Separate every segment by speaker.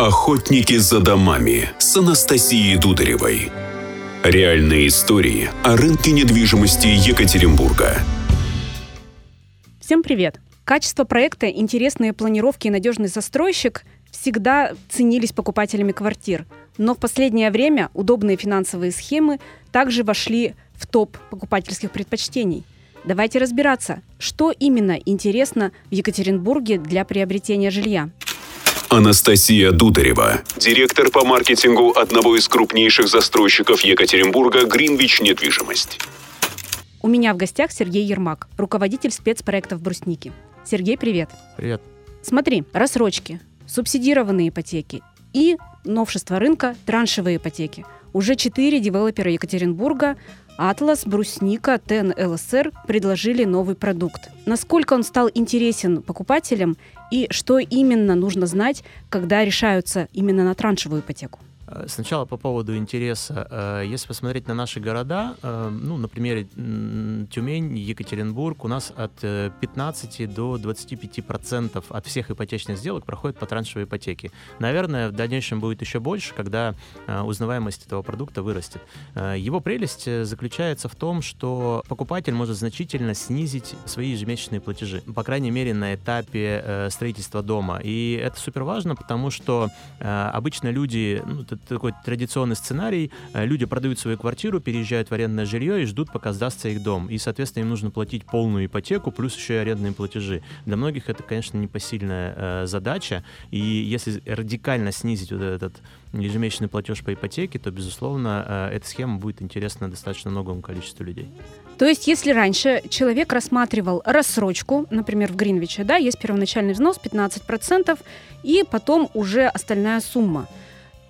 Speaker 1: Охотники за домами с Анастасией Дударевой. Реальные истории о рынке недвижимости Екатеринбурга.
Speaker 2: Всем привет! Качество проекта, интересные планировки и надежный застройщик всегда ценились покупателями квартир. Но в последнее время удобные финансовые схемы также вошли в топ покупательских предпочтений. Давайте разбираться, что именно интересно в Екатеринбурге для приобретения жилья.
Speaker 1: Анастасия Дударева, директор по маркетингу одного из крупнейших застройщиков Екатеринбурга «Гринвич Недвижимость».
Speaker 2: У меня в гостях Сергей Ермак, руководитель спецпроектов «Брусники». Сергей, привет.
Speaker 3: Привет.
Speaker 2: Смотри, рассрочки, субсидированные ипотеки и новшество рынка – траншевые ипотеки. Уже четыре девелопера Екатеринбурга Атлас, Брусника, Тен, ЛСР предложили новый продукт. Насколько он стал интересен покупателям и что именно нужно знать, когда решаются именно на траншевую ипотеку?
Speaker 3: Э, сначала по поводу интереса. Э, если посмотреть на наши города, э, ну, на примере Тюмень, Екатеринбург, у нас от 15 до 25 процентов от всех ипотечных сделок проходит по траншевой ипотеке. Наверное, в дальнейшем будет еще больше, когда узнаваемость этого продукта вырастет. Его прелесть заключается в том, что покупатель может значительно снизить свои ежемесячные платежи, по крайней мере, на этапе строительства дома. И это супер важно, потому что обычно люди, ну, такой традиционный сценарий. Э, люди продают свою квартиру, переезжают в арендное жилье и ждут, пока сдастся их дом. И, соответственно, им нужно платить полную ипотеку, плюс еще и арендные платежи. Для многих это, конечно, непосильная э, задача. И если радикально снизить вот этот ежемесячный платеж по ипотеке, то, безусловно, э, эта схема будет интересна достаточно многому количеству людей.
Speaker 2: То есть, если раньше человек рассматривал рассрочку, например, в Гринвиче, да, есть первоначальный взнос 15%, и потом уже остальная сумма –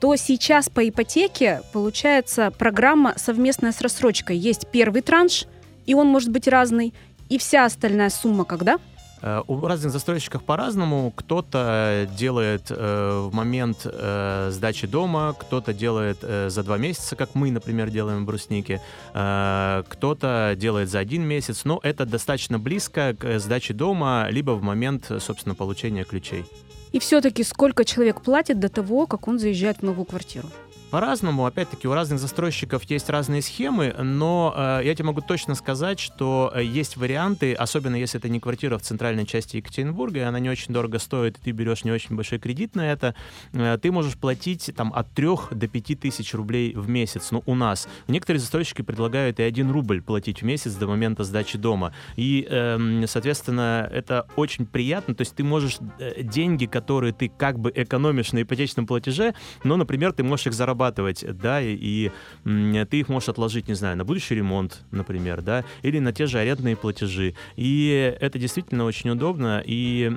Speaker 2: то сейчас по ипотеке получается программа совместная с рассрочкой. Есть первый транш, и он может быть разный, и вся остальная сумма когда?
Speaker 3: Э, у разных застройщиков по-разному. Кто-то делает э, в момент э, сдачи дома, кто-то делает э, за два месяца, как мы, например, делаем в бруснике, э, кто-то делает за один месяц, но это достаточно близко к сдаче дома, либо в момент, собственно, получения ключей.
Speaker 2: И все-таки сколько человек платит до того, как он заезжает в новую квартиру?
Speaker 3: По-разному, опять-таки, у разных застройщиков есть разные схемы, но э, я тебе могу точно сказать, что э, есть варианты, особенно если это не квартира в центральной части Екатеринбурга, и она не очень дорого стоит, и ты берешь не очень большой кредит на это, э, ты можешь платить там от 3 до 5 тысяч рублей в месяц. Ну, у нас. Некоторые застройщики предлагают и 1 рубль платить в месяц до момента сдачи дома. И, э, соответственно, это очень приятно. То есть ты можешь э, деньги, которые ты как бы экономишь на ипотечном платеже, но, например, ты можешь их зарабатывать зарабатывать, да, и, ты их можешь отложить, не знаю, на будущий ремонт, например, да, или на те же арендные платежи. И это действительно очень удобно, и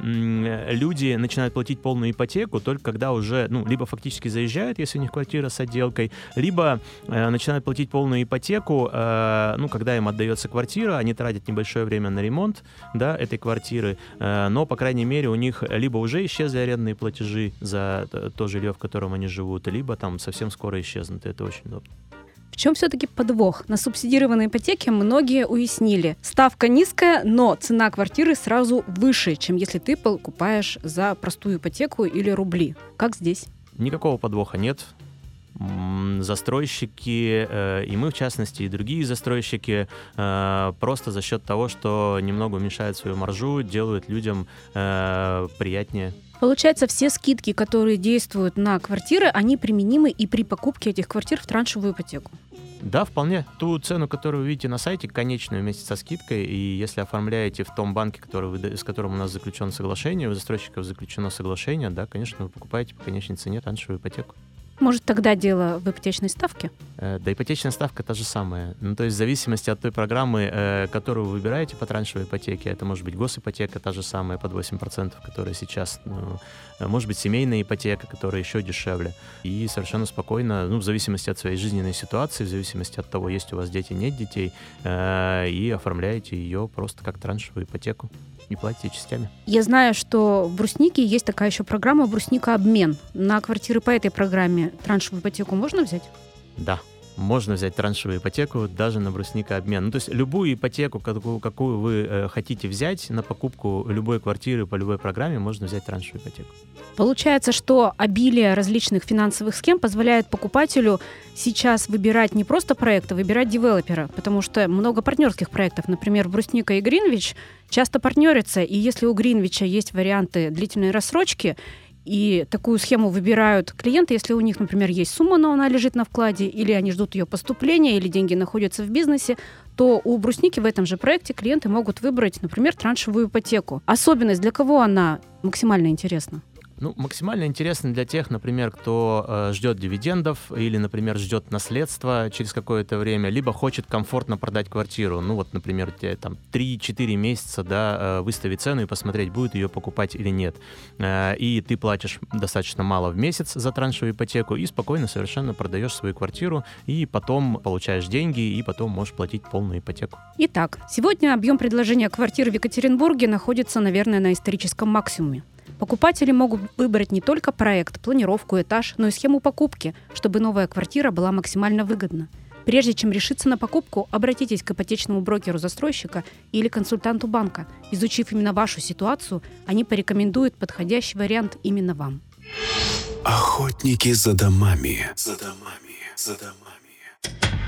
Speaker 3: люди начинают платить полную ипотеку только когда уже, ну, либо фактически заезжают, если у них квартира с отделкой, либо э, начинают платить полную ипотеку, э, ну, когда им отдается квартира, они тратят небольшое время на ремонт, да, этой квартиры, э, но, по крайней мере, у них либо уже исчезли арендные платежи за то жилье, в котором они живут, либо там совсем скоро исчезнут, и это очень удобно.
Speaker 2: В чем все-таки подвох? На субсидированной ипотеке многие уяснили. Ставка низкая, но цена квартиры сразу выше, чем если ты покупаешь за простую ипотеку или рубли. Как здесь?
Speaker 3: Никакого подвоха нет. Застройщики, э, и мы в частности, и другие застройщики, э, просто за счет того, что немного уменьшают свою маржу, делают людям э, приятнее
Speaker 2: Получается, все скидки, которые действуют на квартиры, они применимы и при покупке этих квартир в траншевую ипотеку.
Speaker 3: Да, вполне. Ту цену, которую вы видите на сайте, конечную вместе со скидкой, и если оформляете в том банке, который вы, с которым у нас заключено соглашение, у застройщиков заключено соглашение, да, конечно, вы покупаете по конечной цене траншевую ипотеку.
Speaker 2: Может, тогда дело в ипотечной ставке?
Speaker 3: Э, да, ипотечная ставка та же самая. Ну, то есть в зависимости от той программы, э, которую вы выбираете по траншевой ипотеке, это может быть госипотека та же самая под 8%, которая сейчас, ну, э, может быть семейная ипотека, которая еще дешевле. И совершенно спокойно, ну, в зависимости от своей жизненной ситуации, в зависимости от того, есть у вас дети, нет детей, и оформляете ее просто как траншевую ипотеку и платите частями.
Speaker 2: Я знаю, что в Бруснике есть такая еще программа «Брусника обмен». На квартиры по этой программе траншевую ипотеку можно взять?
Speaker 3: Да. можно взять траншевую ипотеку даже на брусникообмен. Ну, то есть любую ипотеку, какую, какую вы э, хотите взять на покупку любой квартиры по любой программе, можно взять траншевую ипотеку.
Speaker 2: Получается, что обилие различных финансовых схем позволяет покупателю сейчас выбирать не просто проект, а выбирать девелопера, потому что много партнерских проектов, например, Брусника и Гринвич часто партнерятся, и если у Гринвича есть варианты длительной рассрочки, и такую схему выбирают клиенты, если у них, например, есть сумма, но она лежит на вкладе, или они ждут ее поступления, или деньги находятся в бизнесе, то у брусники в этом же проекте клиенты могут выбрать, например, траншевую ипотеку. Особенность для кого она максимально интересна?
Speaker 3: Ну, максимально интересно для тех, например, кто э, ждет дивидендов или, например, ждет наследства через какое-то время, либо хочет комфортно продать квартиру. Ну, вот, например, тебе там 3-4 месяца, да, э, выставить цену и посмотреть, будет ее покупать или нет. Э, и ты платишь достаточно мало в месяц за траншевую ипотеку и спокойно совершенно продаешь свою квартиру и потом получаешь деньги и потом можешь платить полную ипотеку.
Speaker 2: Итак, сегодня объем предложения квартир в Екатеринбурге находится, наверное, на историческом максимуме. Покупатели могут выбрать не только проект, планировку, этаж, но и схему покупки, чтобы новая квартира была максимально выгодна. Прежде чем решиться на покупку, обратитесь к ипотечному брокеру застройщика или консультанту банка. Изучив именно вашу ситуацию, они порекомендуют подходящий вариант именно вам.
Speaker 1: Охотники за домами. За домами. За домами.